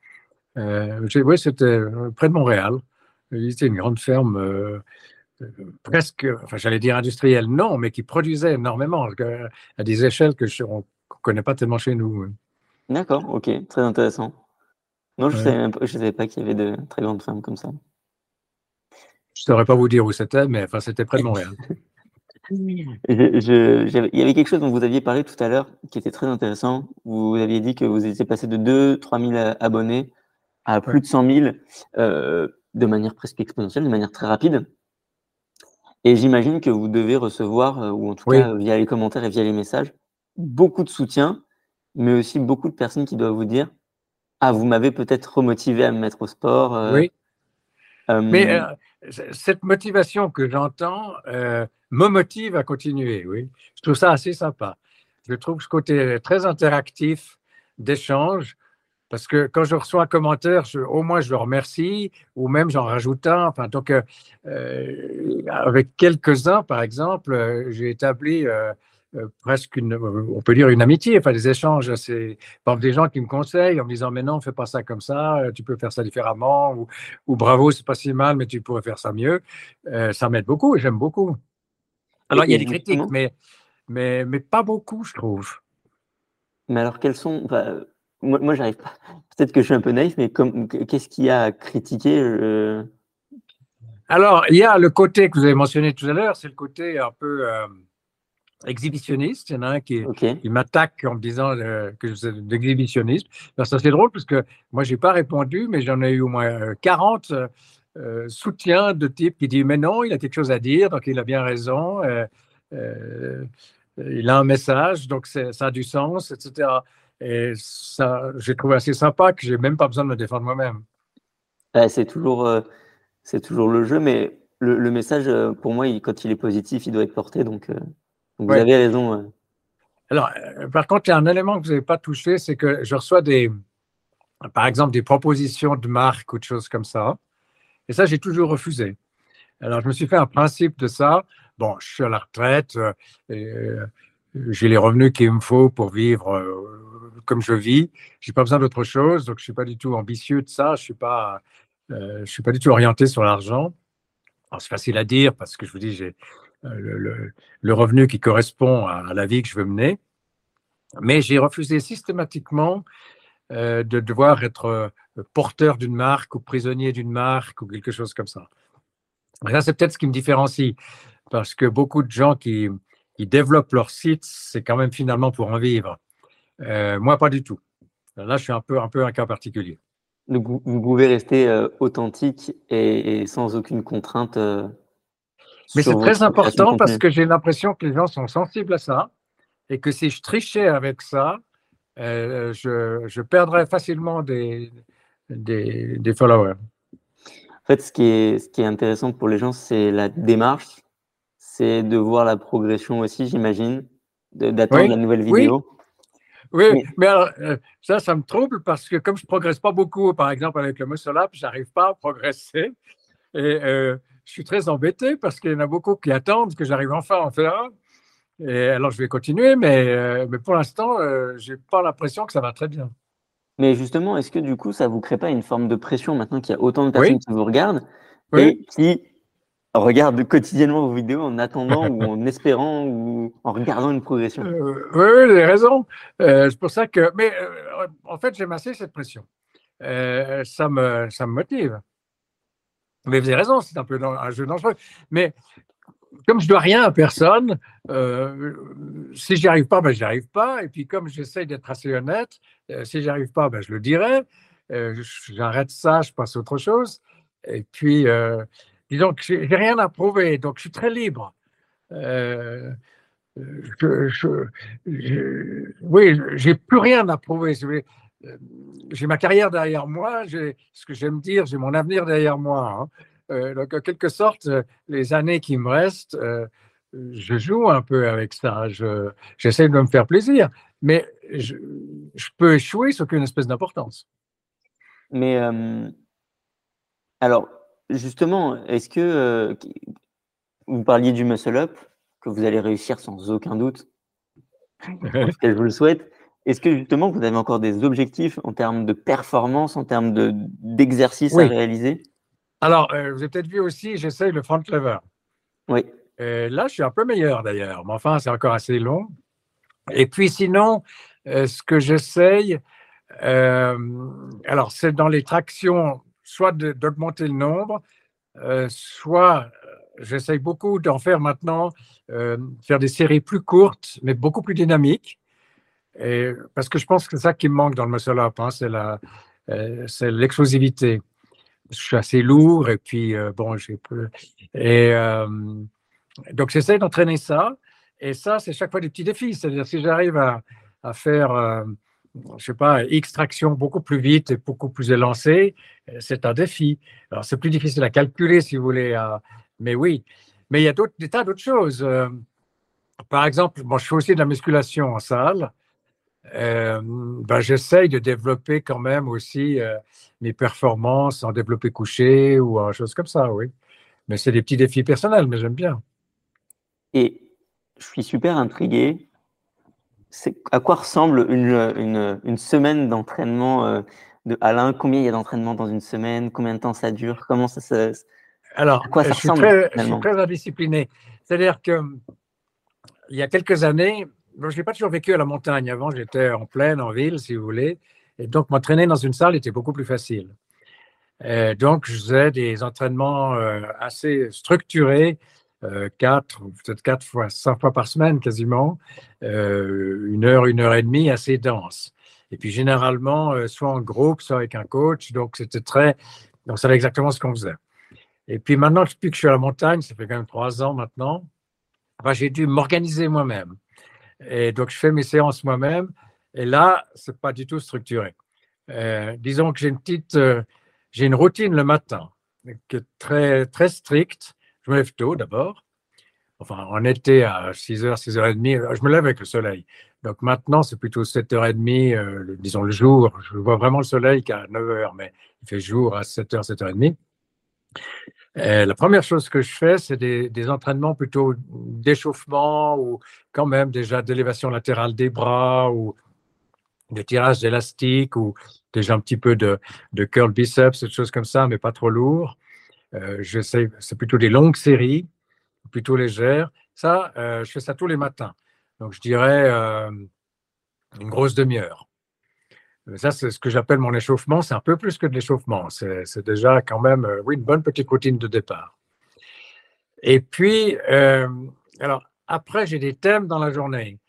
[SPEAKER 2] Euh, oui, c'était euh, près de Montréal. Visité une grande ferme euh, presque, enfin j'allais dire industriel, non, mais qui produisait énormément, à des échelles que ne connaît pas tellement chez nous.
[SPEAKER 1] D'accord, ok, très intéressant. Non, je ne savais, pas qu'il y avait de très grandes fermes comme ça.
[SPEAKER 2] Je ne saurais pas vous dire où c'était, mais enfin, c'était près de Montréal.
[SPEAKER 1] il y avait quelque chose dont vous aviez parlé tout à l'heure qui était très intéressant. Vous aviez dit que vous étiez passé de 2-3 000 abonnés à plus de 100 000 euh, de manière presque exponentielle, de manière très rapide. Et j'imagine que vous devez recevoir, euh, ou en tout cas via les commentaires et via les messages, beaucoup de soutien, mais aussi beaucoup de personnes qui doivent vous dire Ah, vous m'avez peut-être remotivé à me mettre au sport.
[SPEAKER 2] Euh, oui. mais euh, cette motivation que j'entends me motive à continuer, oui. Je trouve ça assez sympa. Je trouve ce côté très interactif d'échange parce que quand je reçois un commentaire, au moins je le remercie, ou même j'en rajoute un. Enfin, donc, euh, euh, avec quelques-uns, par exemple, euh, j'ai établi presque une, on peut dire une amitié, enfin des échanges. C'est des gens qui me conseillent en me disant mais non, fais pas ça comme ça, tu peux faire ça différemment, ou, ou bravo, c'est pas si mal, mais tu pourrais faire ça mieux. ça m'aide beaucoup et j'aime beaucoup. Alors il y a des critiques, mais, mais, mais pas beaucoup, je trouve.
[SPEAKER 1] Mais alors quels sont moi, j'arrive pas. Peut-être que je suis un peu naïf, mais qu'est-ce qu'il y a à critiquer euh?
[SPEAKER 2] Alors, il y a le côté que vous avez mentionné tout à l'heure, c'est le côté un peu euh, exhibitionniste. Il y en a un qui, m'attaque en me disant euh, que je suis exhibitionniste. ça, c'est drôle parce que moi, je n'ai pas répondu, mais j'en ai eu au moins 40 soutiens de type qui dit Mais non, il a quelque chose à dire, donc il a bien raison. il a un message, donc ça a du sens, etc. Et ça, j'ai trouvé assez sympa que j'ai même pas besoin de me défendre moi-même.
[SPEAKER 1] c'est toujours, euh, c'est toujours le jeu, mais le, message, euh, pour moi, quand il est positif, il doit être porté. Donc, euh, vous avez raison.
[SPEAKER 2] Alors, par contre, il y a un élément que vous n'avez pas touché, c'est que je reçois des, par exemple, des propositions de marque ou de choses comme ça. Et ça, j'ai toujours refusé. Alors, je me suis fait un principe de ça. Bon, je suis à la retraite, j'ai les revenus qu'il me faut pour vivre comme je vis. J'ai pas besoin d'autre chose, donc je suis pas du tout ambitieux de ça. Je suis euh, suis pas du tout orienté sur l'argent. C'est facile à dire parce que je vous dis, j'ai euh, le, revenu qui correspond à, la vie que je veux mener. Mais j'ai refusé systématiquement euh, de devoir être porteur d'une marque ou prisonnier d'une marque ou quelque chose comme ça. Et ça, c'est peut-être ce qui me différencie parce que beaucoup de gens qui, qui développent leur site, c'est quand même finalement pour en vivre. Euh, moi, pas du tout. Là, je suis un peu, un peu un cas particulier.
[SPEAKER 1] Donc, vous, pouvez rester euh, authentique et, sans aucune contrainte. Euh,
[SPEAKER 2] Mais c'est très important parce que j'ai l'impression que les gens sont sensibles à ça et que si je trichais avec ça, euh, je, perdrais facilement des, des, followers.
[SPEAKER 1] En fait, ce qui est, ce qui est intéressant pour les gens, c'est la démarche, c'est de voir la progression aussi, j'imagine, d'attendre la nouvelle vidéo.
[SPEAKER 2] Oui, mais, alors, euh, ça, ça me trouble parce que comme je ne progresse pas beaucoup, par exemple avec le muscle je n'arrive pas à progresser. Et euh, je suis très embêté parce qu'il y en a beaucoup qui attendent que j'arrive enfin à en faire Et alors, je vais continuer, mais, euh, mais pour l'instant, je n'ai pas l'impression que ça va très bien.
[SPEAKER 1] Mais justement, est-ce que du coup, ça ne vous crée pas une forme de pression maintenant qu'il y a autant de personnes qui vous regardent et qui regarde quotidiennement vos vidéos en attendant ou en espérant ou en regardant une progression.
[SPEAKER 2] Euh, oui, oui, vous avez raison. Euh, c'est pour ça que. Mais euh, en fait, j'aime assez cette pression. ça, me, ça me motive. Mais vous avez raison, c'est un peu un jeu dangereux. Mais comme je dois rien à personne, si j'y arrive pas, ben, j'y arrive pas. Et puis comme j'essaye d'être assez honnête, si j'y arrive pas, ben, je le dirai. J'arrête ça, je passe à autre chose. Et puis, Disons que j'ai rien à prouver, donc je suis très libre. Euh, je, je, oui, j'ai plus rien à prouver. J'ai ma carrière derrière moi, j'ai ce que j'aime dire, j'ai mon avenir derrière moi. Hein. Euh, donc, en quelque sorte, les années qui me restent, euh, je joue un peu avec ça. J'essaie de me faire plaisir, mais je, peux échouer sans aucune espèce d'importance.
[SPEAKER 1] Mais alors, Justement, est-ce que euh, vous parliez du muscle up, que vous allez réussir sans aucun doute, je vous le souhaite. Est-ce que justement vous avez encore des objectifs en termes de performance, en termes d'exercice à réaliser?
[SPEAKER 2] Alors, euh, vous avez peut-être vu aussi, j'essaye le front lever.
[SPEAKER 1] Oui.
[SPEAKER 2] là, je suis un peu meilleur d'ailleurs, mais enfin, c'est encore assez long. Et puis sinon, euh, ce que j'essaye, alors c'est dans les tractions soit d'augmenter le nombre, euh, soit euh, j'essaye beaucoup d'en faire maintenant, euh, faire des séries plus courtes, mais beaucoup plus dynamiques. Parce que je pense que c'est ça qui me manque dans le muscle up, hein, c'est la, c'est l'explosivité. Je suis assez lourd et puis bon, j'ai peu. Et donc j'essaie d'entraîner ça. Et ça, c'est chaque fois des petits défis. C'est-à-dire si j'arrive à, à, faire je sais pas, extraction beaucoup plus vite et beaucoup plus élancée, euh, c'est un défi. Alors, c'est plus difficile à calculer, si vous voulez, mais oui. Mais il y a des tas d'autres choses. Euh, par exemple, bon, je fais aussi de la musculation en salle. Euh, ben, J'essaye de développer quand même aussi mes performances en développé couché ou en choses comme ça, oui. Mais c'est des petits défis personnels, mais j'aime bien.
[SPEAKER 1] Et je suis super intrigué à quoi ressemble une, une, semaine d'entraînement euh, de Alain? Combien il y a d'entraînement dans une semaine? Combien de temps ça dure? Comment ça se.
[SPEAKER 2] Alors, quoi ça je, suis très, je suis très indiscipliné. C'est-à-dire que il y a quelques années, je n'ai pas toujours vécu à la montagne. Avant, j'étais en plaine, en ville, si vous voulez. Et donc, m'entraîner dans une salle était beaucoup plus facile. donc, je faisais des entraînements euh, assez structurés euh, quatre, peut-être quatre fois, cinq fois par semaine quasiment, euh, une heure, une heure et demie assez dense. Et puis généralement, euh, soit en groupe, soit avec un coach. Donc c'était très, donc ça exactement ce qu'on faisait. Et puis maintenant, depuis que je suis à la montagne, ça fait quand même trois ans maintenant, j'ai dû m'organiser moi-même. Et donc je fais mes séances moi-même. Et là, c'est pas du tout structuré. disons que j'ai une petite, j'ai une routine le matin qui est très très stricte je me lève tôt d'abord. Enfin, en été à 6h, 6h30, je me lève avec le soleil. Donc maintenant, c'est plutôt 7h30, euh, disons le jour. Je vois vraiment le soleil qu'à 9h, mais il fait jour à 7h, 7h30. Et la première chose que je fais, c'est des, entraînements plutôt d'échauffement ou quand même déjà d'élévation latérale des bras ou de tirage d'élastique ou déjà un petit peu de, de curl biceps, des choses comme ça, mais pas trop lourd. Euh, c'est plutôt des longues séries, plutôt légères. Ça, euh, je fais ça tous les matins. Donc, je dirais euh, une grosse demi-heure. Ça, c'est ce que j'appelle mon échauffement. C'est un peu plus que de l'échauffement. C'est déjà quand même, oui, une bonne petite routine de départ. Et puis, alors, après, j'ai des thèmes dans la journée.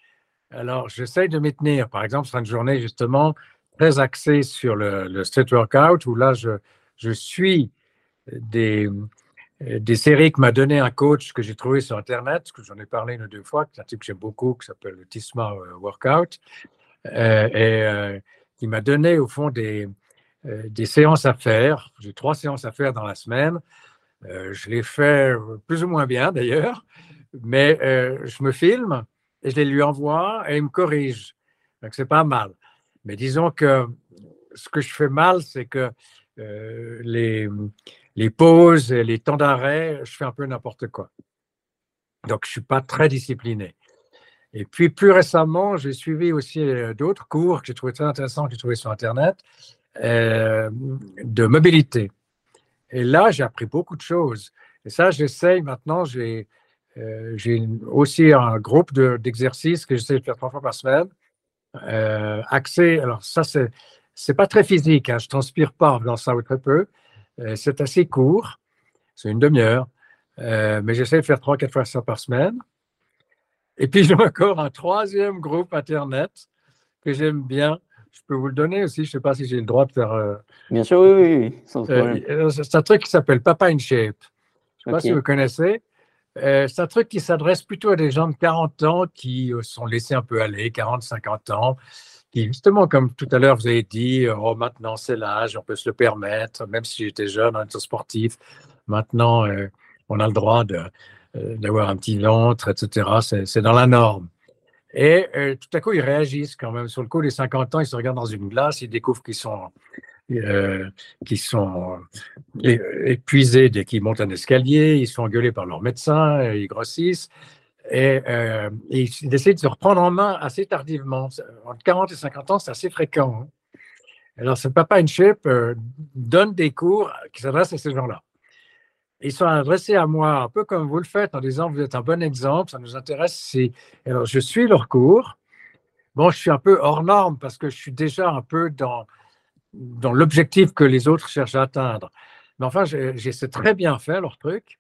[SPEAKER 2] Alors, j'essaye de m'y tenir. Par exemple, sur une journée, justement, très axé sur le, le street workout, où là, je, je suis des, des séries que m'a donné un coach que j'ai trouvé sur Internet, que j'en ai parlé une ou deux fois, un type que j'aime beaucoup, qui s'appelle le Tisma Workout, euh, et euh, qui m'a donné au fond des, euh, des séances à faire. J'ai trois séances à faire dans la semaine. je les fais plus ou moins bien d'ailleurs, mais je me filme et je les lui envoie et il me corrige. Donc c'est pas mal. Mais disons que ce que je fais mal, c'est que les, les pauses les temps d'arrêt, je fais un peu n'importe quoi. Donc je suis pas très discipliné. Et puis plus récemment, j'ai suivi aussi d'autres cours que j'ai trouvé très intéressants, que j'ai trouvé sur Internet. Euh, de mobilité. Et là, j'ai appris beaucoup de choses. Et ça, j'essaye maintenant, j'ai euh, aussi un groupe d'exercices que j'essaie de faire trois fois par semaine. Euh, accès, alors ça, c'est pas très physique, hein, je transpire pas en ça ou très peu. Euh, c'est assez court, c'est une demi-heure, mais j'essaie de faire trois, quatre fois ça par semaine. Et puis j'ai encore un troisième groupe Internet que j'aime bien, je peux vous le donner aussi. Je ne sais pas si j'ai le droit de faire. Euh,
[SPEAKER 1] Bien sûr, oui, oui, oui
[SPEAKER 2] euh, euh, c'est un truc qui s'appelle Papa in Shape. Je ne sais pas si vous connaissez. c'est un truc qui s'adresse plutôt à des gens de 40 ans qui sont laissés un peu aller, 40, 50 ans, justement, comme tout à l'heure, vous avez dit, oh, maintenant c'est l'âge, on peut se le permettre, même si j'étais jeune, en étant sportif. Maintenant, on a le droit d'avoir un petit ventre, etc. C'est dans la norme. Et euh, tout à coup, ils réagissent quand même. Sur le coup des 50 ans, ils se regardent dans une glace, ils découvrent qu'ils sont, euh, sont épuisés dès qu'ils montent un escalier, ils sont engueulés par leur médecin, euh, ils grossissent. Et, ils essaient de se reprendre en main assez tardivement. Entre 40 et 50 ans, c'est assez fréquent. Hein. Alors, ce Papa in Shape donne des cours qui s'adressent à ces gens-là ils sont adressés à moi, un peu comme vous le faites, en disant vous êtes un bon exemple, ça nous intéresse. Alors, je suis leur cours. Bon, je suis un peu hors norme parce que je suis déjà un peu dans, dans l'objectif que les autres cherchent à atteindre. Mais enfin, j'essaie très bien faire leur truc.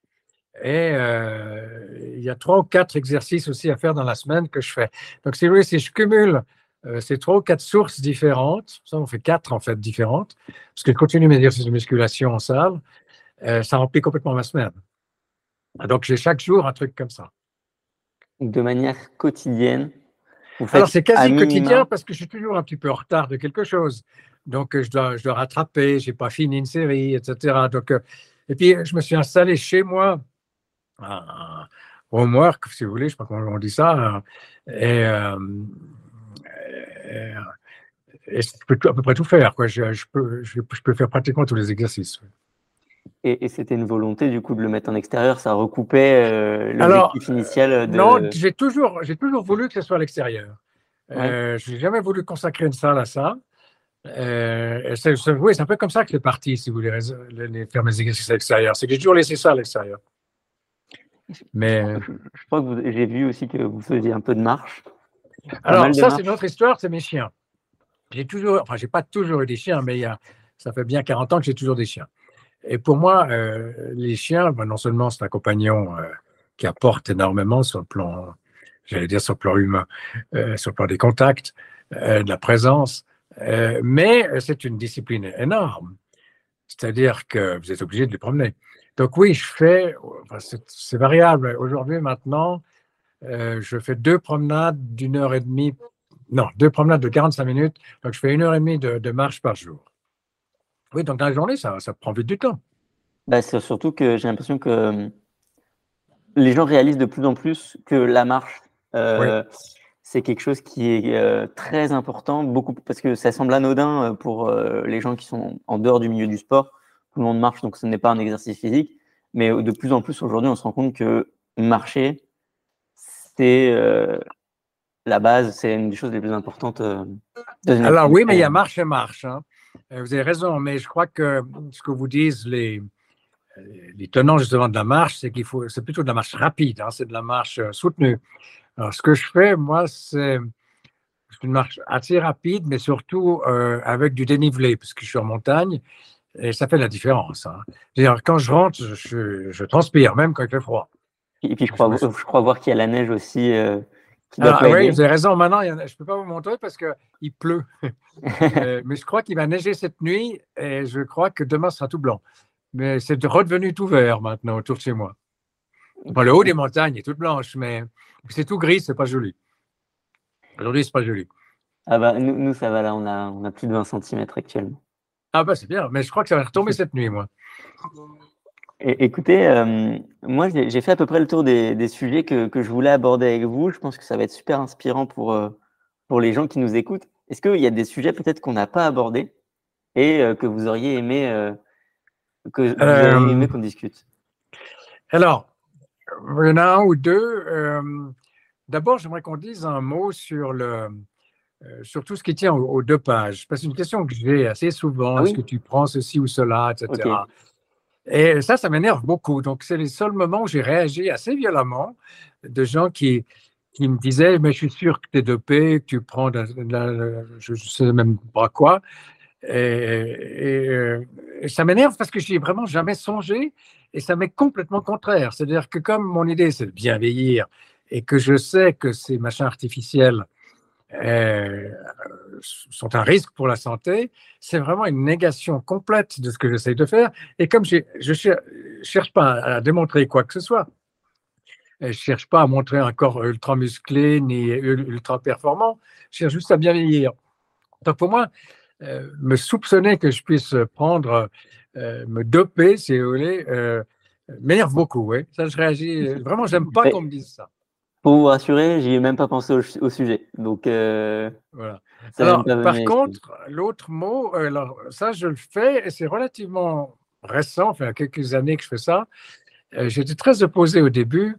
[SPEAKER 2] Et euh, il y a trois ou quatre exercices aussi à faire dans la semaine que je fais. Donc, si vous voulez, si je cumule euh, ces trois ou quatre sources différentes, ça on fait quatre en fait différentes, parce que je continue mes exercices de musculation en salle, euh, ça remplit complètement ma semaine. Donc, j'ai chaque jour un truc comme ça.
[SPEAKER 1] De manière quotidienne
[SPEAKER 2] Alors, c'est quasi quotidien parce que je suis toujours un petit peu en retard de quelque chose. Donc, euh, je dois, je dois rattraper, je n'ai pas fini une série, etc. Donc, et puis, je me suis installé chez moi, un homework, si vous voulez, je ne sais pas comment on dit ça, et, je peux à peu près tout faire. Quoi. Je, je, peux, je, peux faire pratiquement tous les exercices.
[SPEAKER 1] Et, c'était une volonté du coup de le mettre en extérieur, ça recoupait euh, l'objectif initial.
[SPEAKER 2] De... Non, j'ai toujours, toujours voulu que ce soit à l'extérieur. Euh, je n'ai jamais voulu consacrer une salle à ça. Euh, c'est, oui, c'est un peu comme ça que c'est parti, si vous voulez faire mes exercices à l'extérieur. C'est que j'ai toujours laissé ça à l'extérieur.
[SPEAKER 1] Mais je, crois que j'ai vu aussi que vous faisiez un peu de marche.
[SPEAKER 2] Alors ça, c'est une autre histoire, c'est mes chiens. J'ai toujours, enfin, j'ai pas toujours eu des chiens, mais il y a, ça fait bien 40 ans que j'ai toujours des chiens. Et pour moi, euh, les chiens, ben, non seulement c'est un compagnon euh, qui apporte énormément sur le plan, j'allais dire sur le plan humain, euh, sur le plan des contacts, de la présence, mais c'est une discipline énorme. C'est-à-dire que vous êtes obligé de les promener. Donc oui, je fais, c'est variable. Aujourd'hui, maintenant, je fais deux promenades d'une heure et demie, non, deux promenades de 45 minutes. Donc je fais une heure et demie de marche par jour. Oui, donc dans la journée, ça, ça prend vite du temps.
[SPEAKER 1] Bah, c'est surtout que j'ai l'impression que euh, les gens réalisent de plus en plus que la marche, euh, c'est quelque chose qui est euh, très important, beaucoup, parce que ça semble anodin pour les gens qui sont en dehors du milieu du sport. Tout le monde marche, donc ce n'est pas un exercice physique. Mais de plus en plus aujourd'hui, on se rend compte que marcher, c'est la base, c'est une des choses les plus importantes.
[SPEAKER 2] Alors oui, mais il y a marche et marche. Hein. Euh, vous avez raison, mais je crois que ce que vous disent les, les tenants justement de la marche, c'est qu'il faut, c'est plutôt de la marche rapide, hein, c'est de la marche euh, soutenue. Alors, ce que je fais, moi, c'est une marche assez rapide, mais surtout euh, avec du dénivelé, parce que je suis en montagne, et ça fait la différence. Hein. quand je rentre, je, je, transpire, même quand il fait froid.
[SPEAKER 1] Et puis, je crois, je crois voir qu'il y a la neige aussi
[SPEAKER 2] ah, oui, vous avez raison. Maintenant, je ne peux pas vous montrer parce qu'il pleut. Euh, mais je crois qu'il va neiger cette nuit et je crois que demain sera tout blanc. Mais c'est redevenu tout vert maintenant autour de chez moi. le haut des montagnes est tout blanche, mais c'est tout gris, c'est pas joli. Aujourd'hui, c'est pas joli.
[SPEAKER 1] Ah bah, nous, ça va là, on a, on a plus de 20 cm actuellement.
[SPEAKER 2] Ah bah c'est bien, mais je crois que ça va retomber cette nuit, moi.
[SPEAKER 1] écoutez, euh, moi j'ai fait à peu près le tour des, sujets que, je voulais aborder avec vous. Je pense que ça va être super inspirant pour, euh, pour les gens qui nous écoutent. Est-ce qu'il y a des sujets peut-être qu'on n'a pas abordés et euh, que vous auriez aimé que aimé qu'on discute?
[SPEAKER 2] Alors, il y en a un ou deux. D'abord, j'aimerais qu'on dise un mot sur le, sur tout ce qui tient aux, deux pages. Parce que c'est une question que j'ai assez souvent. Ah est-ce que tu prends ceci ou cela, etc. Et ça, ça m'énerve beaucoup. Donc, c'est les seuls moments où j'ai réagi assez violemment de gens qui, qui me disaient Mais je suis sûr que tu es dopé, que tu prends, je ne sais même pas quoi. Et, ça m'énerve parce que je n'y ai vraiment jamais songé et ça m'est complètement contraire. C'est-à-dire que, comme mon idée, c'est de bien vieillir et que je sais que ces machins artificiels euh, sont un risque pour la santé, c'est vraiment une négation complète de ce que j'essaye de faire. Et comme je ne cherche pas à, démontrer quoi que ce soit, je ne cherche pas à montrer un corps ultra musclé ni ultra performant, je cherche juste à bien vieillir. Donc pour moi, euh, me soupçonner que je puisse prendre, euh, me doper, si vous voulez, m'énerve beaucoup. Oui. Ça, je réagis. Vraiment, j'aime pas qu'on me dise ça.
[SPEAKER 1] Pour vous rassurer, j'y ai même pas pensé au, sujet. Donc, euh,
[SPEAKER 2] voilà. Alors, par contre, l'autre mot, euh, alors, ça, je le fais et c'est relativement récent, enfin, quelques années que je fais ça. Euh, j'étais très opposé au début.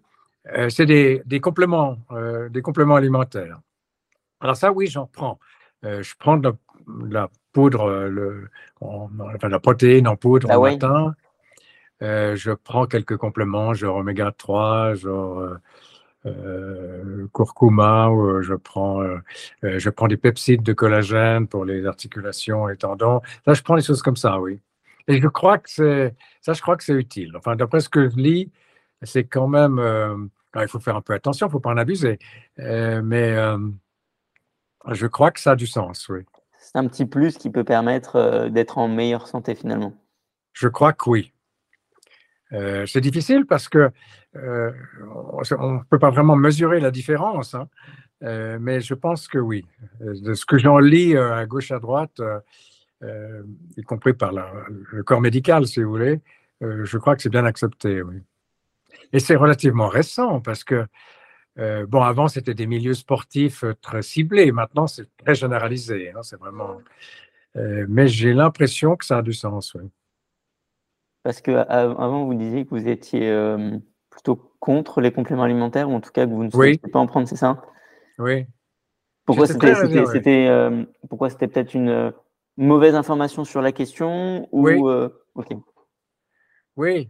[SPEAKER 2] c'est des, des, compléments, des compléments alimentaires. Alors, ça, oui, j'en prends. je prends de la, poudre, le, enfin, la protéine en poudre ah, matin. je prends quelques compléments, genre oméga 3, genre euh, curcuma, euh, je prends, euh, je prends des pepsides de collagène pour les articulations et tendons. Là, je prends des choses comme ça, oui. Et je crois que c'est ça, je crois que c'est utile. Enfin, d'après ce que je lis, c'est quand même. il faut faire un peu attention, il ne faut pas en abuser. mais je crois que ça a du sens, oui.
[SPEAKER 1] C'est un petit plus qui peut permettre d'être en meilleure santé finalement.
[SPEAKER 2] Je crois que oui. Euh, c'est difficile parce que euh, on ne peut pas vraiment mesurer la différence, hein. euh, mais je pense que oui. De ce que j'en lis à gauche à droite, y compris par le corps médical, si vous voulez, je crois que c'est bien accepté. Et c'est relativement récent parce que, bon, avant c'était des milieux sportifs très ciblés, maintenant c'est très généralisé, hein, c'est vraiment. mais j'ai l'impression que ça a du sens, oui.
[SPEAKER 1] Parce que avant vous disiez que vous étiez euh, plutôt contre les compléments alimentaires, ou en tout cas que vous ne souhaitiez pas en prendre, c'est ça?
[SPEAKER 2] Oui.
[SPEAKER 1] Pourquoi c'était euh, pourquoi c'était peut-être une euh, mauvaise information sur la question ou,
[SPEAKER 2] Oui. Oui.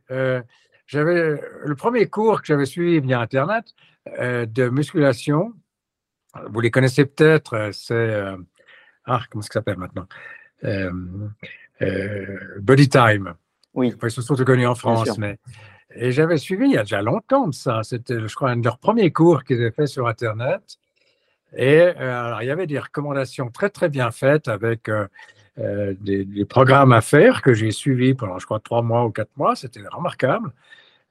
[SPEAKER 2] j'avais le premier cours que j'avais suivi via Internet de musculation. Vous les connaissez peut-être. C'est ah comment ça s'appelle maintenant? Body Time.
[SPEAKER 1] Oui.
[SPEAKER 2] Ils sont surtout connus en France, mais. Et j'avais suivi il y a déjà longtemps de ça. C'était, je crois, un de leurs premiers cours qu'ils avaient fait sur Internet. Et euh, alors, il y avait des recommandations très, très bien faites avec euh, euh, des, programmes à faire que j'ai suivis pendant, je crois, trois mois ou quatre mois. C'était remarquable.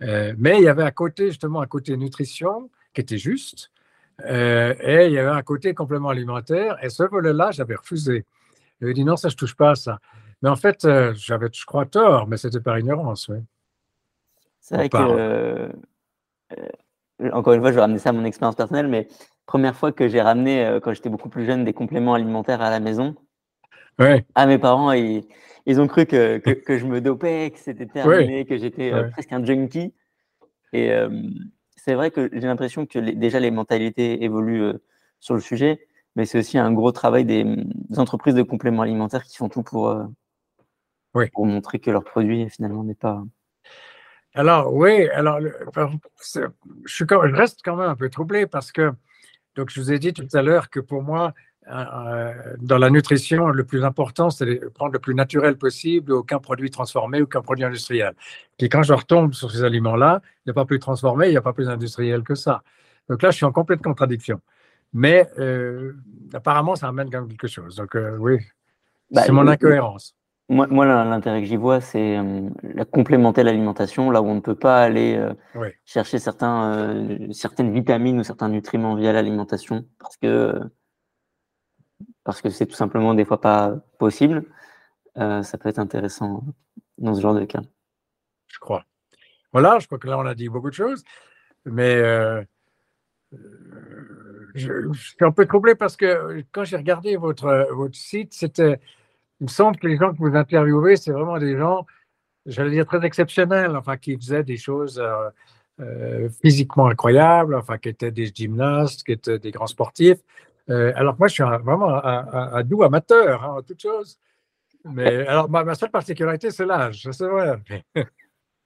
[SPEAKER 2] mais il y avait à côté, justement, un côté nutrition qui était juste. et il y avait un côté complément alimentaire. Et ce volet-là, j'avais refusé. J'avais dit non, ça, je touche pas à ça. Mais en fait, euh, j'avais, je crois, tort, mais c'était par ignorance, oui.
[SPEAKER 1] C'est vrai que, euh, encore une fois, je vais ramener ça à mon expérience personnelle, mais première fois que j'ai ramené, euh, quand j'étais beaucoup plus jeune, des compléments alimentaires à la maison, à mes parents, ils, ils ont cru que, que, je me dopais, que c'était terminé, que j'étais presque un junkie. Et c'est vrai que j'ai l'impression que déjà les mentalités évoluent sur le sujet, mais c'est aussi un gros travail des, des, entreprises de compléments alimentaires qui font tout pour, pour montrer que leur produit finalement n'est pas.
[SPEAKER 2] Alors oui, alors je, suis, je reste quand même un peu troublé parce que donc je vous ai dit tout à l'heure que pour moi euh, euh, dans la nutrition, le plus important, c'est de prendre le plus naturel possible, aucun produit transformé, aucun produit industriel. Et quand je retombe sur ces aliments-là, il n'y a pas plus transformé, il n'y a pas plus industriel que ça. Donc là, je suis en complète contradiction. mais apparemment, ça amène quand même quelque chose. Donc, oui, bah, c'est mon incohérence.
[SPEAKER 1] Moi, moi l'intérêt que j'y vois, c'est euh, la complémenter l'alimentation, là où on ne peut pas aller euh, chercher certains, euh, certaines vitamines ou certains nutriments via l'alimentation, parce que parce que c'est tout simplement des fois pas possible. ça peut être intéressant dans ce genre de cas.
[SPEAKER 2] Je crois. Voilà, je crois que là, on a dit beaucoup de choses, mais je, je, suis un peu troublé parce que quand j'ai regardé votre, votre site, c'était il me semble que les gens que vous interviewez, c'est vraiment des gens, j'allais dire, très exceptionnels, enfin, qui faisaient des choses euh, euh, physiquement incroyables, enfin, qui étaient des gymnastes, qui étaient des grands sportifs. Euh, alors moi, je suis vraiment un, doux amateur hein, en toute chose. Mais alors, ma, seule particularité, c'est l'âge, c'est vrai.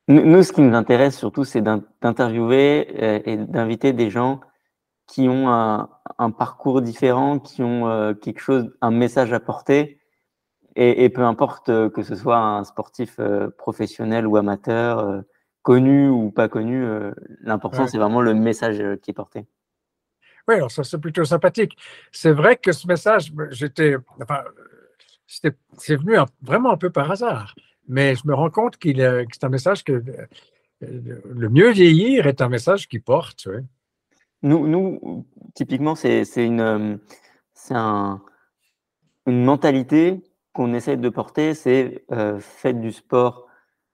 [SPEAKER 1] nous, ce qui nous intéresse surtout, c'est d'interviewer et d'inviter des gens qui ont un, un, parcours différent, qui ont quelque chose, un message à porter et, peu importe euh, que ce soit un sportif euh, professionnel ou amateur, euh, connu ou pas connu, l'important c'est vraiment le message qui est porté.
[SPEAKER 2] Oui, alors ça c'est plutôt sympathique. C'est vrai que ce message, j'étais, enfin, c'est venu vraiment un peu par hasard, mais je me rends compte qu'il que c'est un message que le mieux vieillir est un message qui porte.
[SPEAKER 1] Nous, nous, typiquement, c'est une, c'est un, une mentalité qu'on essaie de porter, c'est euh, faites du sport,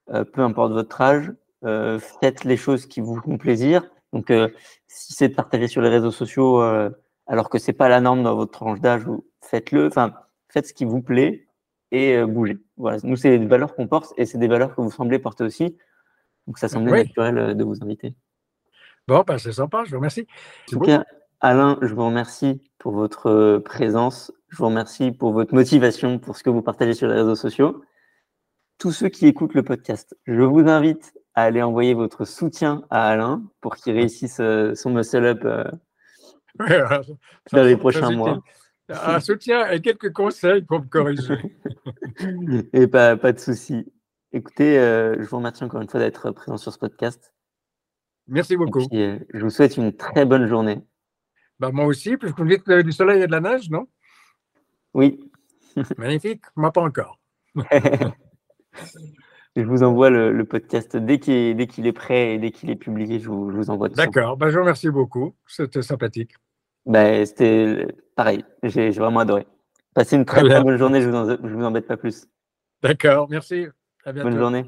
[SPEAKER 1] euh, peu importe votre âge, euh, faites les choses qui vous font plaisir. Donc, si c'est de partager sur les réseaux sociaux, alors que c'est pas la norme dans votre tranche d'âge, faites-le. Enfin, faites ce qui vous plaît et bougez. Voilà. Nous, c'est des valeurs qu'on porte et c'est des valeurs que vous semblez porter aussi. Donc, ça semblait naturel de vous inviter.
[SPEAKER 2] Bon, bah, c'est sympa. Je vous remercie.
[SPEAKER 1] Alain, je vous remercie pour votre présence je vous remercie pour votre motivation, pour ce que vous partagez sur les réseaux sociaux. Tous ceux qui écoutent le podcast, je vous invite à aller envoyer votre soutien à Alain pour qu'il réussisse euh, son muscle-up euh, dans les prochains mois.
[SPEAKER 2] Un soutien et quelques conseils pour me corriger.
[SPEAKER 1] et pas, pas de souci. Écoutez, euh, je vous remercie encore une fois d'être présent sur ce podcast.
[SPEAKER 2] Merci beaucoup.
[SPEAKER 1] je vous souhaite une très bonne journée.
[SPEAKER 2] Bah, moi aussi, puisque vous me dites qu'il y avait du soleil et de la neige, non?
[SPEAKER 1] Oui.
[SPEAKER 2] Magnifique. Moi, pas encore.
[SPEAKER 1] je vous envoie le, podcast dès qu'il est, est, prêt et dès qu'il est publié. Je vous, je vous envoie.
[SPEAKER 2] D'accord. Ben, je vous remercie beaucoup. C'était sympathique.
[SPEAKER 1] Ben, C'était pareil. J'ai vraiment adoré. Passez une très, très bonne journée. Je ne vous, vous embête pas plus.
[SPEAKER 2] D'accord. Merci.
[SPEAKER 1] À bientôt. Bonne journée.